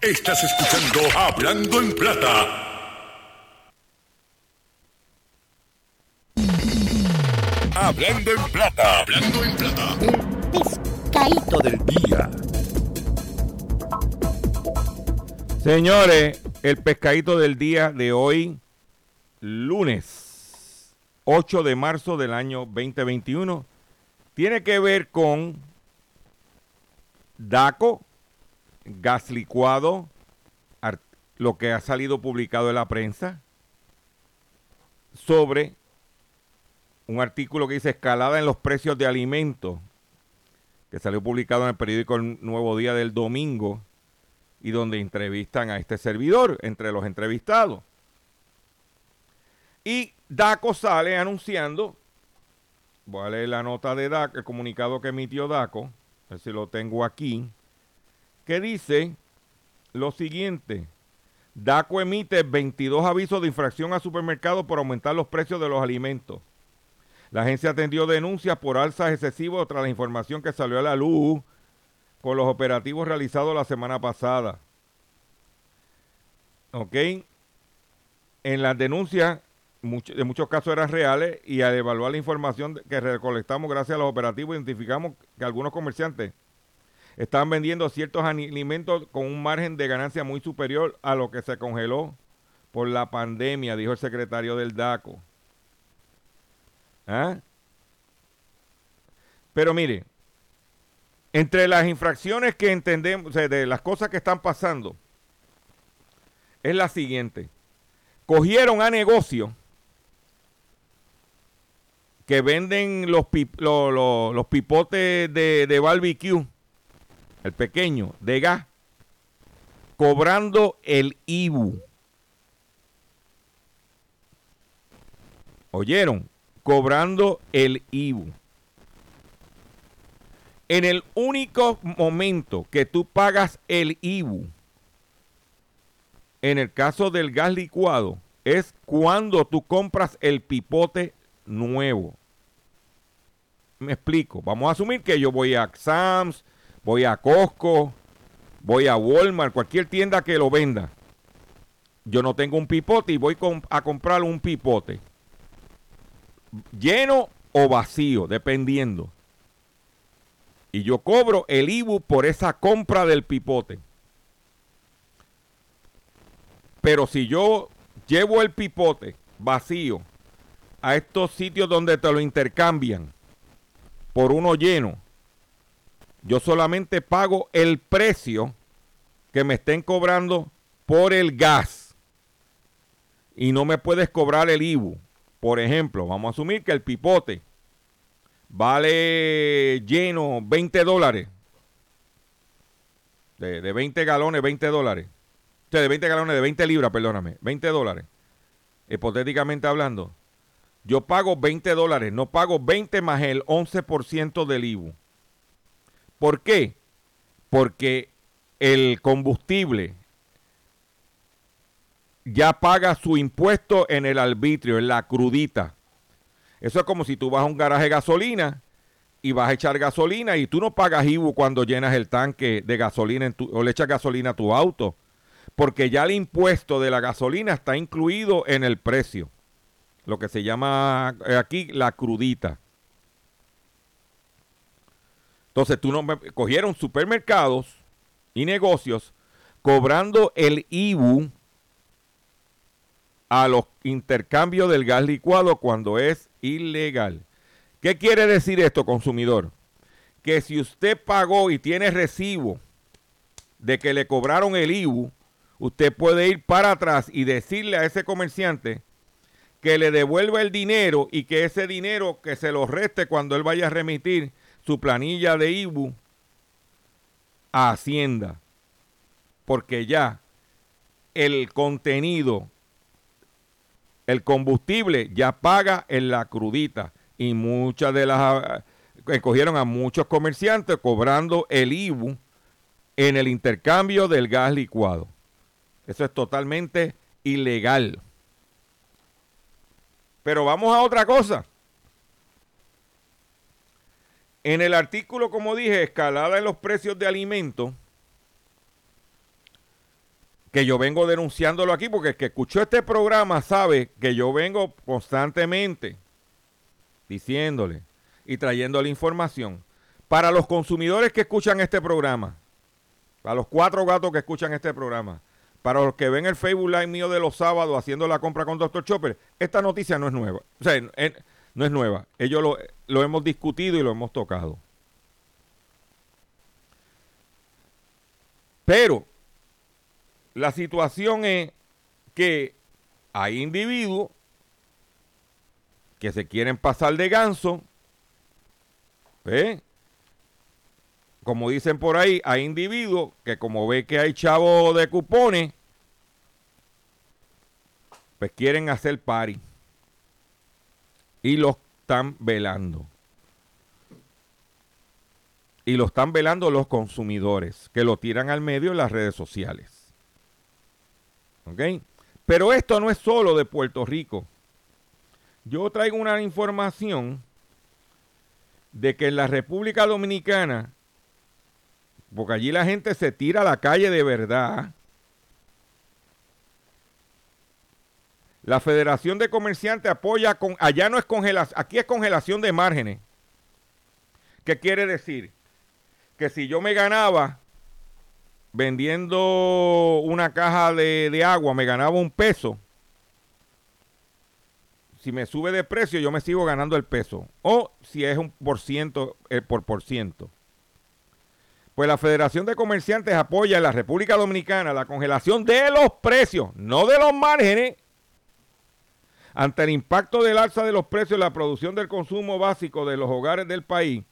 Estás escuchando Hablando en Plata. Hablando en Plata. Hablando en Plata. Pescadito del día. Señores, el pescadito del día de hoy, lunes 8 de marzo del año 2021, tiene que ver con DACO, gas licuado, lo que ha salido publicado en la prensa, sobre un artículo que dice escalada en los precios de alimentos, que salió publicado en el periódico El Nuevo Día del domingo, y donde entrevistan a este servidor entre los entrevistados. Y DACO sale anunciando, voy a leer la nota de DACO, el comunicado que emitió DACO, a ver si lo tengo aquí, que dice lo siguiente. DACO emite 22 avisos de infracción a supermercados por aumentar los precios de los alimentos. La agencia atendió denuncias por alzas excesivas tras la información que salió a la luz con los operativos realizados la semana pasada. ¿Ok? En las denuncias, much- en muchos casos eran reales y al evaluar la información que recolectamos gracias a los operativos, identificamos que algunos comerciantes estaban vendiendo ciertos alimentos con un margen de ganancia muy superior a lo que se congeló por la pandemia, dijo el secretario del DACO. ¿Ah? Pero mire, entre las infracciones que entendemos, o sea, de las cosas que están pasando, es la siguiente. Cogieron a negocio que venden los, los pipotes de, de barbecue, el pequeño, de gas, cobrando el IBU. ¿Oyeron? Cobrando el IBU en el único momento que tú pagas el IBU, en el caso del gas licuado, es cuando tú compras el pipote nuevo. Me explico. Vamos a asumir que yo voy a Sams, voy a Costco, voy a Walmart, cualquier tienda que lo venda. Yo no tengo un pipote y voy a comprar un pipote. Lleno o vacío, dependiendo y yo cobro el IBU por esa compra del pipote. Pero si yo llevo el pipote vacío a estos sitios donde te lo intercambian por uno lleno, yo solamente pago el precio que me estén cobrando por el gas. Y no me puedes cobrar el IBU. Por ejemplo, vamos a asumir que el pipote vale lleno 20 dólares. De, de 20 galones, 20 dólares. O sea, de 20 galones, de 20 libras, perdóname. 20 dólares. Hipotéticamente hablando. Yo pago 20 dólares, no pago 20 más el 11% del IBU. ¿Por qué? Porque el combustible ya paga su impuesto en el arbitrio, en la crudita. Eso es como si tú vas a un garaje de gasolina y vas a echar gasolina y tú no pagas IBU cuando llenas el tanque de gasolina en tu- o le echas gasolina a tu auto, porque ya el impuesto de la gasolina está incluido en el precio, lo que se llama eh, aquí la crudita. Entonces tú no me- cogieron supermercados y negocios cobrando el IBU a los intercambios del gas licuado cuando es ilegal. ¿Qué quiere decir esto, consumidor? Que si usted pagó y tiene recibo de que le cobraron el IBU, usted puede ir para atrás y decirle a ese comerciante que le devuelva el dinero y que ese dinero que se lo reste cuando él vaya a remitir su planilla de IBU a Hacienda. Porque ya el contenido el combustible ya paga en la crudita y muchas de las que cogieron a muchos comerciantes cobrando el IBU en el intercambio del gas licuado. Eso es totalmente ilegal. Pero vamos a otra cosa. En el artículo, como dije, escalada en los precios de alimentos, que yo vengo denunciándolo aquí, porque el que escuchó este programa sabe que yo vengo constantemente diciéndole y trayéndole información. Para los consumidores que escuchan este programa, para los cuatro gatos que escuchan este programa, para los que ven el Facebook Live mío de los sábados haciendo la compra con Dr. Chopper, esta noticia no es nueva. O sea, no es nueva. Ellos lo, hemos discutido y lo hemos tocado. Pero la situación es que hay individuos que se quieren pasar de ganso. ¿eh? Como dicen por ahí, hay individuos que como ve que hay chavos de cupones, pues quieren hacer pari. Y los están velando. Y lo están velando los consumidores, que lo tiran al medio en las redes sociales. Pero esto no es solo de Puerto Rico. Yo traigo una información de que en la República Dominicana, porque allí la gente se tira a la calle de verdad, la Federación de Comerciantes apoya con, allá no es congelación, aquí es congelación de márgenes. ¿Qué quiere decir? Que si yo me ganaba vendiendo una caja de, agua me ganaba un peso, si me sube de precio yo me sigo ganando el peso. O si es un por ciento eh, por por ciento. Pues la Federación de Comerciantes apoya en la República Dominicana la congelación de los precios, no de los márgenes, ante el impacto del alza de los precios en la producción del consumo básico de los hogares del país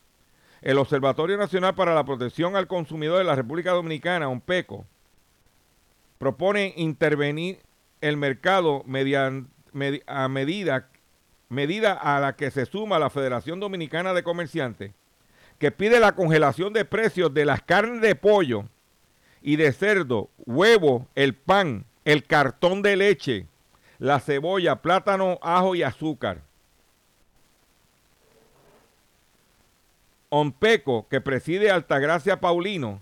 el Observatorio Nacional para la Protección al Consumidor de la República Dominicana, ONPECO, propone intervenir el mercado a medida, medida a la que se suma la Federación Dominicana de Comerciantes, que pide la congelación de precios de las carnes de pollo y de cerdo, huevo, el pan, el cartón de leche, la cebolla, plátano, ajo y azúcar. Ompeco, que preside Altagracia Paulino,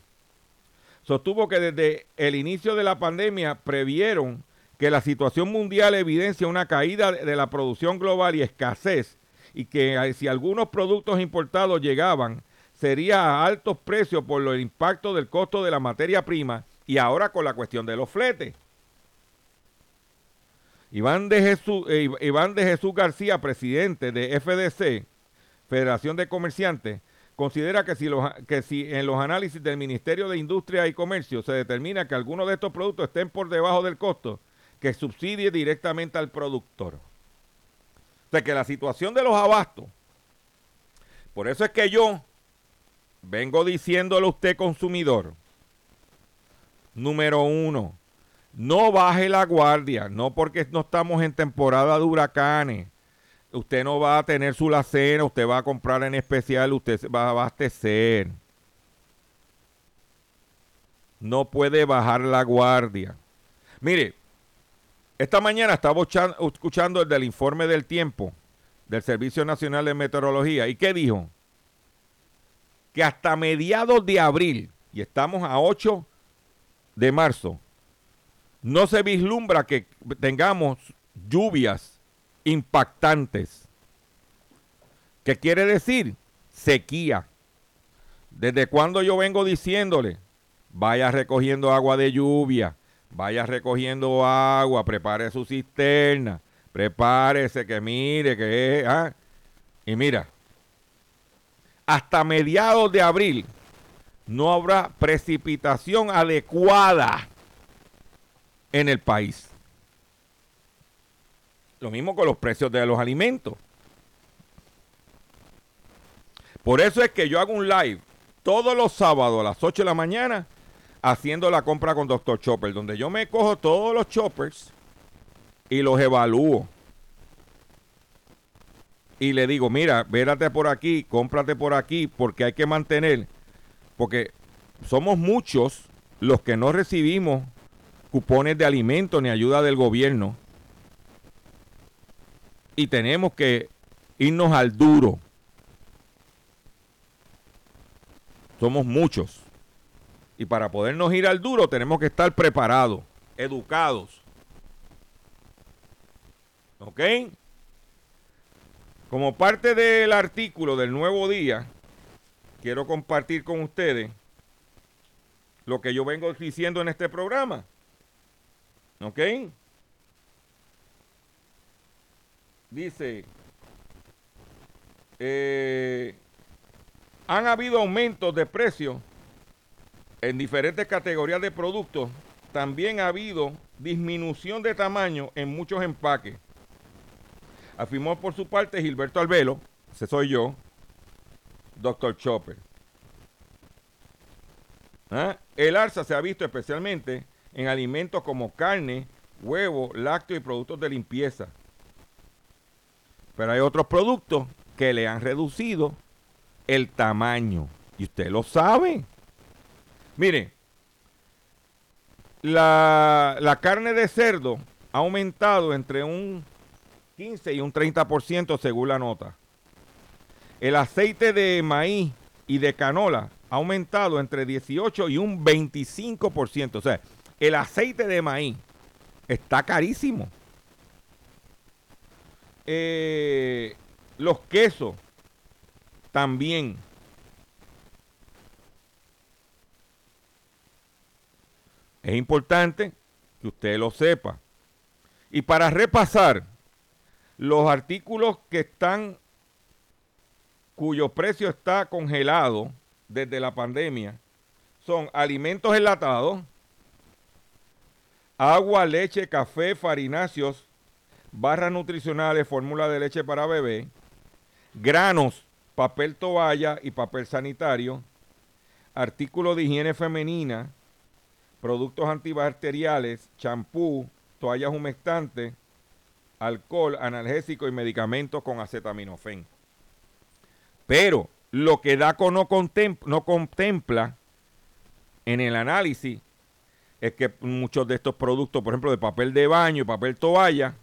sostuvo que desde el inicio de la pandemia previeron que la situación mundial evidencia una caída de la producción global y escasez y que si algunos productos importados llegaban sería a altos precios por el impacto del costo de la materia prima y ahora con la cuestión de los fletes. Iván de Jesús, eh, Iván de Jesús García, presidente de FDC, Federación de Comerciantes, considera que si, que si en los análisis del Ministerio de Industria y Comercio se determina que algunos de estos productos estén por debajo del costo, que subsidie directamente al productor. O sea que la situación de los abastos, por eso es que yo vengo diciéndole a usted consumidor, número uno, no baje la guardia, no porque no estamos en temporada de huracanes, usted no va a tener su lacena, usted va a comprar en especial, usted va a abastecer. No puede bajar la guardia. Mire, esta mañana estaba escuchando el del informe del tiempo del Servicio Nacional de Meteorología. ¿Y qué dijo? Que hasta mediados de abril, y estamos a 8 de marzo, no se vislumbra que tengamos lluvias impactantes. ¿Qué quiere decir? Sequía. ¿Desde cuando yo vengo diciéndole? Vaya recogiendo agua de lluvia, vaya recogiendo agua, prepare su cisterna, prepárese que mire que es. ¿ah? Y mira, hasta mediados de abril no habrá precipitación adecuada en el país. Lo mismo con los precios de los alimentos. Por eso es que yo hago un live todos los sábados a las 8 de la mañana haciendo la compra con Dr. Chopper, donde yo me cojo todos los choppers y los evalúo. Y le digo, mira, vérate por aquí, cómprate por aquí, porque hay que mantener, porque somos muchos los que no recibimos cupones de alimentos ni ayuda del gobierno y tenemos que irnos al duro. Somos muchos. Y para podernos ir al duro tenemos que estar preparados. educados. ¿Ok? Como parte del artículo del nuevo día, quiero compartir con ustedes lo que yo vengo diciendo en este programa. ¿Ok? Dice, eh, han habido aumentos de precios en diferentes categorías de productos. También ha habido disminución de tamaño en muchos empaques. Afirmó por su parte Gilberto Albelo, ese soy yo, Dr. Chopper. ¿Ah? El alza se ha visto especialmente en alimentos como carne, huevo, lácteos y productos de limpieza. Pero hay otros productos que le han reducido el tamaño. Y usted lo sabe. Mire, la, la carne de cerdo ha aumentado entre un 15 y un 30% según la nota. El aceite de maíz y de canola ha aumentado entre 18 y un 25%. O sea, el aceite de maíz está carísimo. Eh, los quesos también. Es importante que usted lo sepa. Y para repasar, los artículos que están, cuyo precio está congelado desde la pandemia, son alimentos enlatados, agua, leche, café, farináceos, barras nutricionales, fórmula de leche para bebé, granos, papel toalla y papel sanitario, artículos de higiene femenina, productos antibacteriales, champú, toallas humectantes, alcohol, analgésico y medicamentos con acetaminofén. Pero lo que DACO no no contempla en el análisis es que muchos de estos productos, por ejemplo, de papel de baño y papel toalla,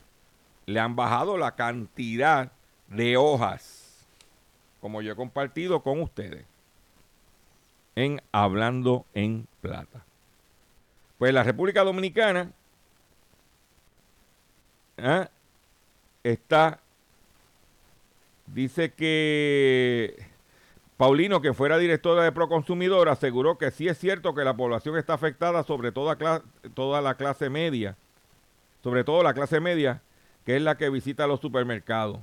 le han bajado la cantidad de hojas, como yo he compartido con ustedes en Hablando en Plata. Pues la República Dominicana ¿ah? está, dice que Paulino, que fuera directora de Proconsumidor, aseguró que sí es cierto que la población está afectada, sobre toda, toda la clase media, sobre todo la clase media, que es la que visita los supermercados.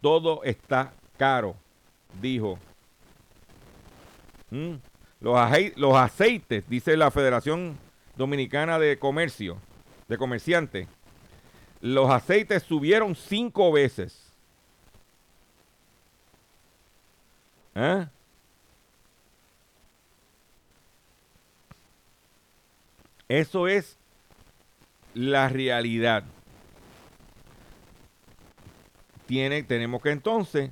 Todo está caro, dijo. Mm. Los, aceites, dice la Federación Dominicana de Comercio, de Comerciantes, los aceites subieron cinco veces. ¿Eh? Eso es la realidad. Tiene, tenemos que entonces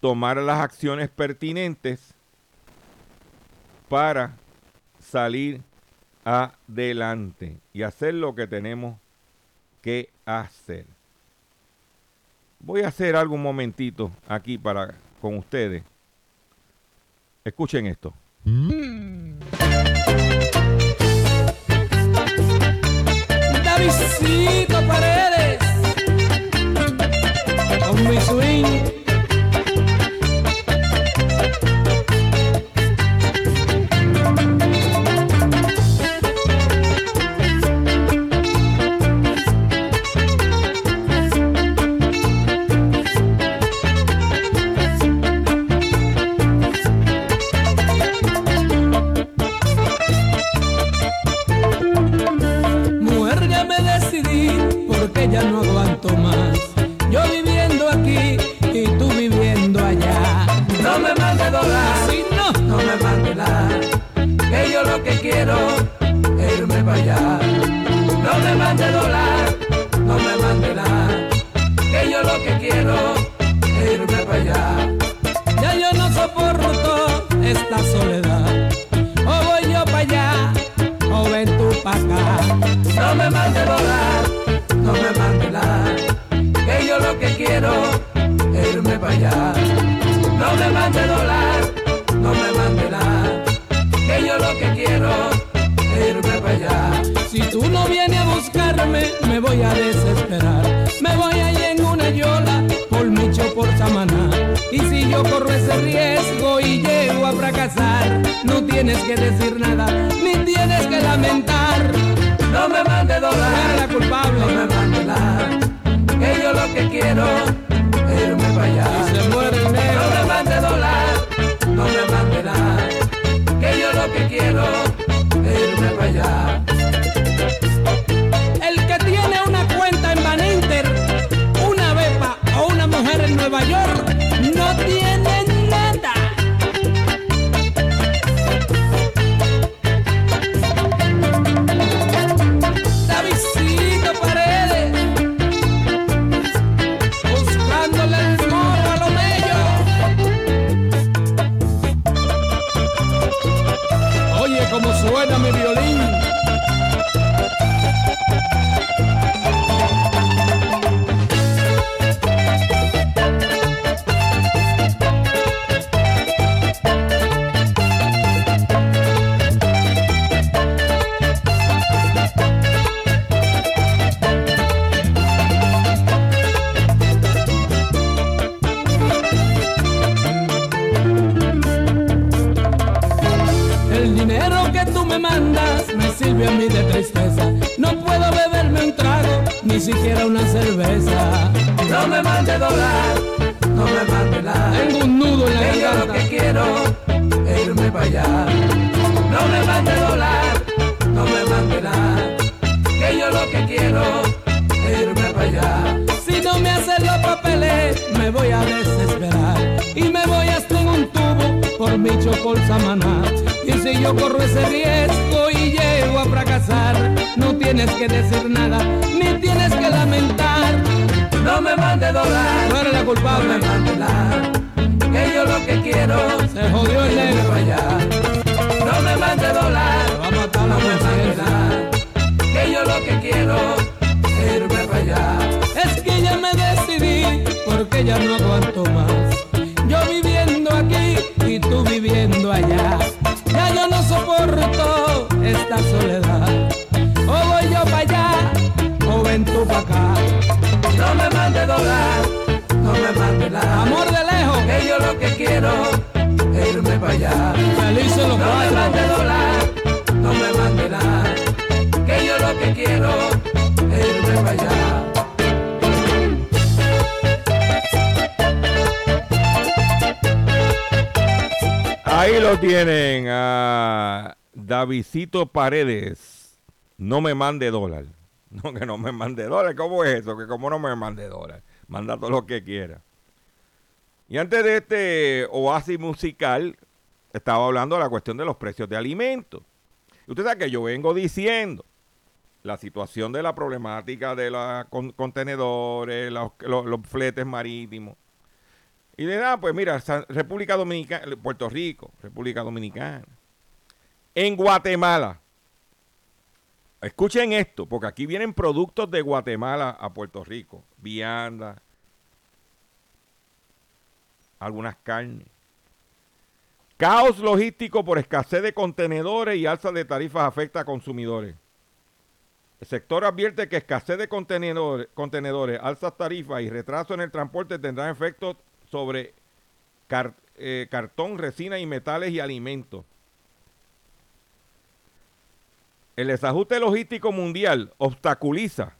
tomar las acciones pertinentes para salir adelante y hacer lo que tenemos que hacer. Voy a hacer algo un momentito aquí para con ustedes. Escuchen esto. Davidcito que quiero irme para allá. No me mande dólar, no me mande nada, que yo lo que quiero es irme para allá. Ya yo no soporto esta soledad, o voy yo para allá, o ven tú para acá. No me mande dólar, no me mande nada, que yo lo que quiero irme para allá. No me mande dólar. Si tú no vienes a buscarme, me voy a desesperar. Me voy allí en una yola, por Micho, por Samaná. Y si yo corro ese riesgo y llego a fracasar, no tienes que decir nada, ni tienes que lamentar. No me mande dólar, la culpable, no me mande nada. Que yo lo que quiero es irme para allá. Mí de tristeza. No puedo beberme un trago, ni siquiera una cerveza. No me mande dólar, no me mande nada. Tengo un nudo en la garganta. lo que quiero es irme para allá. No me mande dólar, no me mande nada. Que yo lo que quiero es irme para allá. Si no me hacen los papeles, me voy a desesperar. Y me voy hasta en un tubo por Micho, por Samaná. Y si yo corro ese riesgo y llego a fracasar, no tienes que decir nada, ni tienes que lamentar. No me mande dólar, no eres la culpable, no me mande. Que yo lo que quiero se jodió el negro allá. Tienen a Davidcito Paredes. No me mande dólar. No, que no me mande dólar. ¿Cómo es eso? Que como no me mande dólar. Manda todo lo que quiera. Y antes de este oasis musical, estaba hablando de la cuestión de los precios de alimentos. Usted sabe que yo vengo diciendo la situación de la problemática de los con- contenedores, los, los- los fletes marítimos. Y de nada, pues mira, República Dominicana, Puerto Rico, República Dominicana. En Guatemala. Escuchen esto, porque aquí vienen productos de Guatemala a Puerto Rico. Vianda, algunas carnes. Caos logístico por escasez de contenedores y alza de tarifas afecta a consumidores. El sector advierte que escasez de contenedores, contenedores, alzas tarifas y retraso en el transporte tendrán efectos sobre eh, cartón, resina y metales y alimentos. El desajuste logístico mundial obstaculiza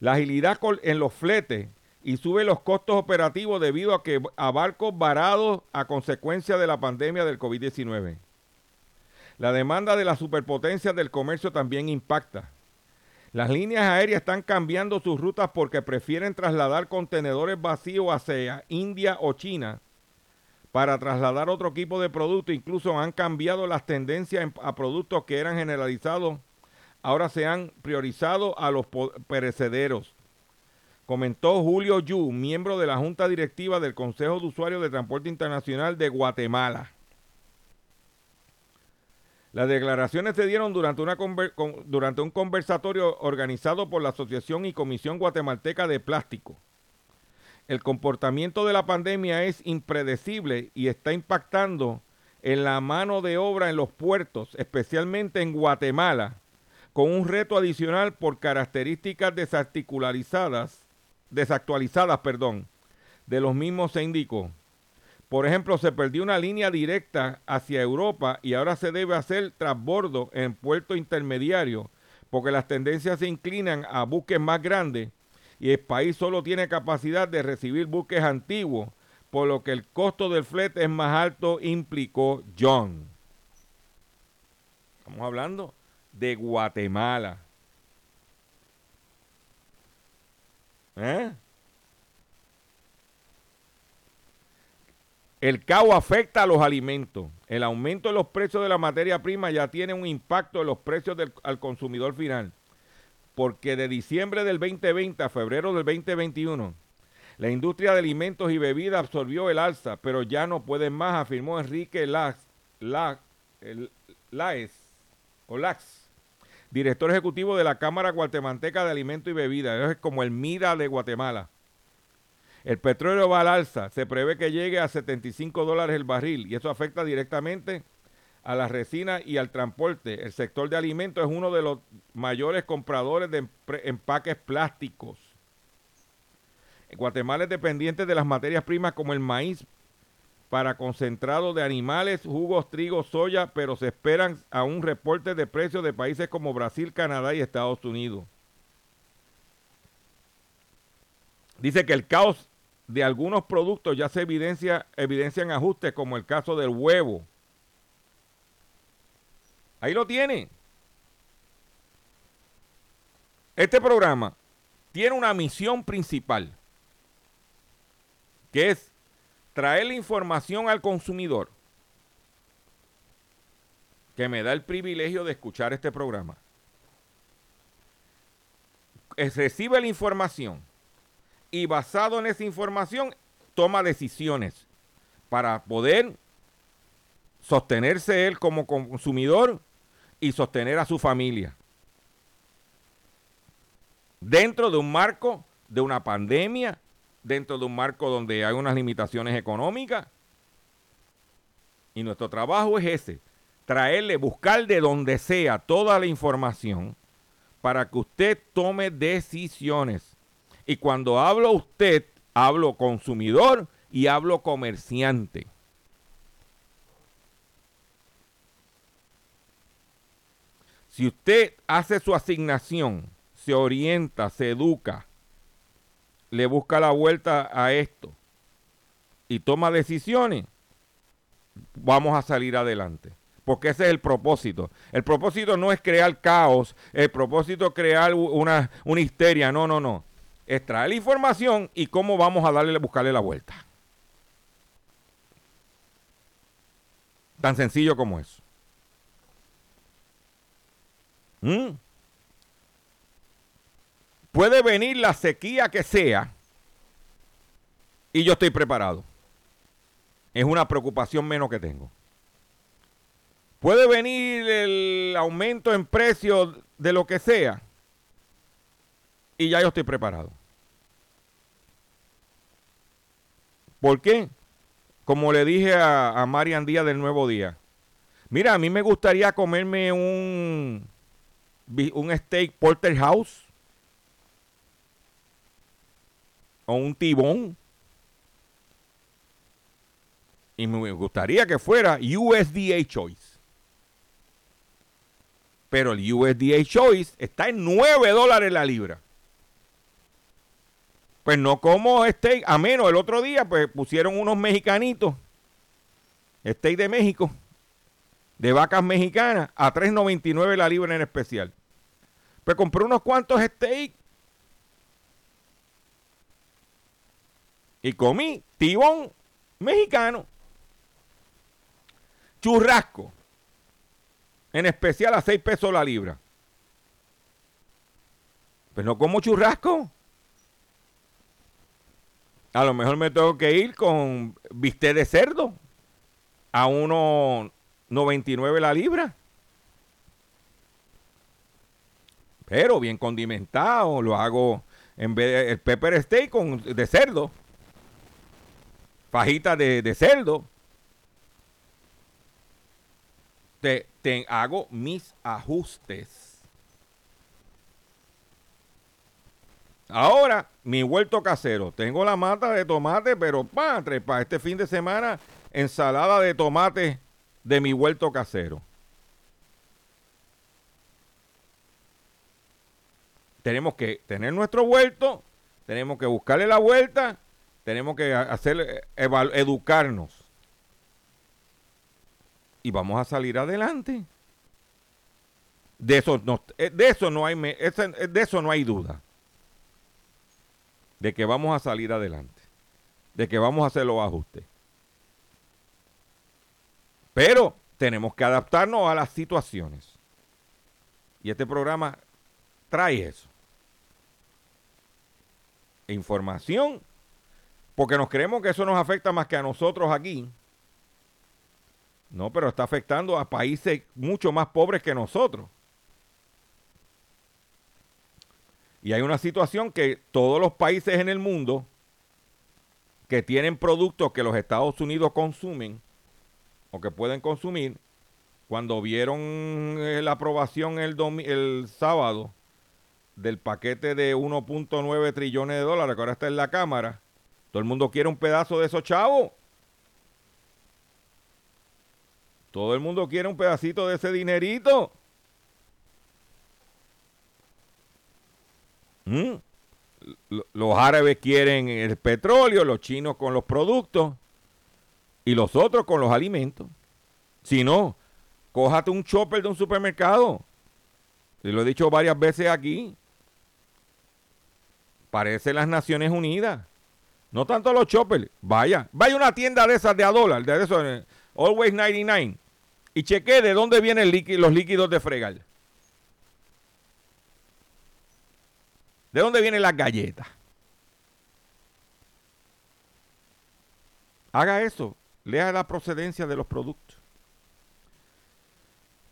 la agilidad en los fletes y sube los costos operativos debido a que a barcos varados a consecuencia de la pandemia del COVID-19. La demanda de las superpotencias del comercio también impacta. Las líneas aéreas están cambiando sus rutas porque prefieren trasladar contenedores vacíos hacia India o China para trasladar otro tipo de producto. Incluso han cambiado las tendencias en- a productos que eran generalizados. Ahora se han priorizado a los perecederos. Comentó Julio Yu, miembro de la Junta Directiva del Consejo de Usuarios de Transporte Internacional de Guatemala. Las declaraciones se dieron durante, un conversatorio organizado por la Asociación y Comisión Guatemalteca de Plástico. El comportamiento de la pandemia es impredecible y está impactando en la mano de obra en los puertos, especialmente en Guatemala, con un reto adicional por características desarticularizadas, desactualizadas, perdón, de los mismos se indicó. Por ejemplo, se perdió una línea directa hacia Europa y ahora se debe hacer transbordo en puerto intermediario porque las tendencias se inclinan a buques más grandes y el país solo tiene capacidad de recibir buques antiguos, por lo que el costo del flete es más alto, implicó John. Estamos hablando de Guatemala. ¿Eh? El CAO afecta a los alimentos. El aumento de los precios de la materia prima ya tiene un impacto en los precios al consumidor final. Porque de diciembre del 2020 a febrero del 2021, la industria de alimentos y bebidas absorbió el alza, pero ya no pueden más, afirmó Enrique Lax, Laes, o Lax, director ejecutivo de la Cámara Guatemalteca de Alimentos y Bebidas. Es como el MIDA de Guatemala. El petróleo va al alza, se prevé que llegue a 75 dólares el barril y eso afecta directamente a la resina y al transporte. El sector de alimentos es uno de los mayores compradores de empaques plásticos. Guatemala es dependiente de las materias primas como el maíz para concentrado de animales, jugos, trigo, soya, pero se esperan a un reporte de precios de países como Brasil, Canadá y Estados Unidos. Dice que el caos de algunos productos ya se evidencia, evidencian ajustes, como el caso del huevo. Ahí lo tiene. Este programa tiene una misión principal, que es traer la información al consumidor, que me da el privilegio de escuchar este programa. Recibe la información y basado en esa información toma decisiones para poder sostenerse él como consumidor y sostener a su familia. Dentro de un marco de una pandemia, dentro de un marco donde hay unas limitaciones económicas. Y nuestro trabajo es ese, traerle, buscar de donde sea toda la información para que usted tome decisiones. Y cuando hablo usted, hablo consumidor y hablo comerciante. Si usted hace su asignación, se orienta, se educa, le busca la vuelta a esto y toma decisiones, vamos a salir adelante. Porque ese es el propósito. El propósito no es crear caos, el propósito es crear una, una histeria, no, no, no extraer la información y cómo vamos a darle, buscarle la vuelta. Tan sencillo como eso. ¿Mm? Puede venir la sequía que sea y yo estoy preparado. Es una preocupación menos que tengo. Puede venir el aumento en precios de lo que sea y ya yo estoy preparado. ¿Por qué? Como le dije a, Marian Díaz del Nuevo Día. Mira, a mí me gustaría comerme un, un steak porterhouse o un tibón. Y me gustaría que fuera USDA Choice. Pero el USDA Choice está en 9 dólares la libra. Pues no como steak, a menos el otro día, pues pusieron unos mexicanitos, steak de México, de vacas mexicanas, a 3.99 la libra en especial. Pues compré unos cuantos steak y comí tibón mexicano, churrasco, en especial a 6 pesos la libra. Pues no como churrasco. A lo mejor me tengo que ir con bistec de cerdo a 1.99 la libra. Pero bien condimentado, lo hago en vez de el pepper steak con, de cerdo. Fajita de, de cerdo. Te, te hago mis ajustes. Ahora, mi huerto casero. Tengo la mata de tomate, pero para este fin de semana, ensalada de tomate de mi huerto casero. Tenemos que tener nuestro huerto, tenemos que buscarle la vuelta, tenemos que hacer educarnos. Y vamos a salir adelante. De eso no, de eso no hay de eso no hay duda de que vamos a salir adelante, de que vamos a hacer los ajustes. Pero tenemos que adaptarnos a las situaciones. Y este programa trae eso. Información, porque nos creemos que eso nos afecta más que a nosotros aquí. No, pero está afectando a países mucho más pobres que nosotros. Y hay una situación que todos los países en el mundo que tienen productos que los Estados Unidos consumen o que pueden consumir, cuando vieron eh, la aprobación el, el sábado del paquete de 1.9 trillones de dólares que ahora está en la Cámara, todo el mundo quiere un pedazo de esos chavos. Todo el mundo quiere un pedacito de ese dinerito. ¿Mm? Los árabes quieren el petróleo, los chinos con los productos y los otros con los alimentos. Si no, cójate un chopper de un supermercado. Y lo he dicho varias veces aquí. Parece las Naciones Unidas. No tanto los choppers. Vaya, vaya una tienda de esas de a dólar, de eso, eh, Always 99. Y cheque de dónde vienen los líquidos de fregar. ¿De dónde vienen las galletas? Haga eso. Lea la procedencia de los productos.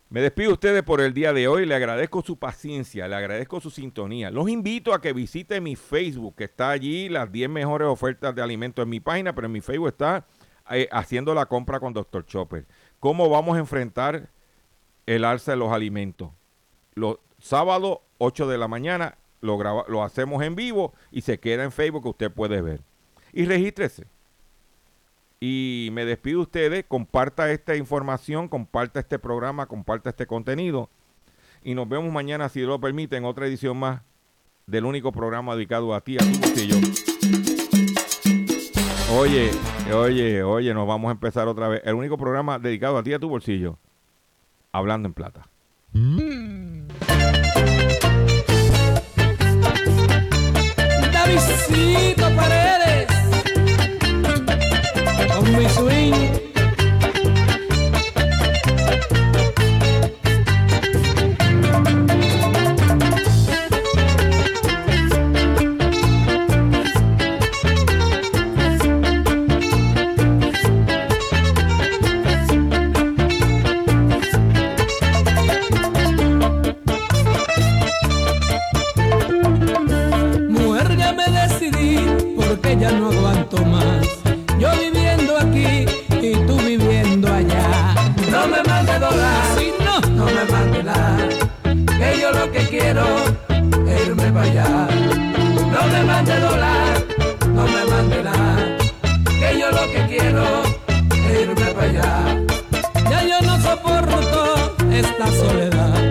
Me despido de ustedes por el día de hoy. Le agradezco su paciencia, le agradezco su sintonía. Los invito a que visite mi Facebook, que está allí, las 10 mejores ofertas de alimentos en mi página, pero en mi Facebook está eh, haciendo la compra con Dr. Chopper. ¿Cómo vamos a enfrentar el alza de los alimentos? Los sábados, 8 de la mañana, lo, lo hacemos en vivo y se queda en Facebook que usted puede ver. Y regístrese. Y me despido de ustedes, comparta esta información, comparta este programa, comparta este contenido. Y nos vemos mañana, si lo permite, en otra edición más del único programa dedicado a ti, a tu bolsillo. Oye, oye, oye, nos vamos a empezar otra vez. El único programa dedicado a ti, a tu bolsillo. Hablando en plata. Davidcito Paredes con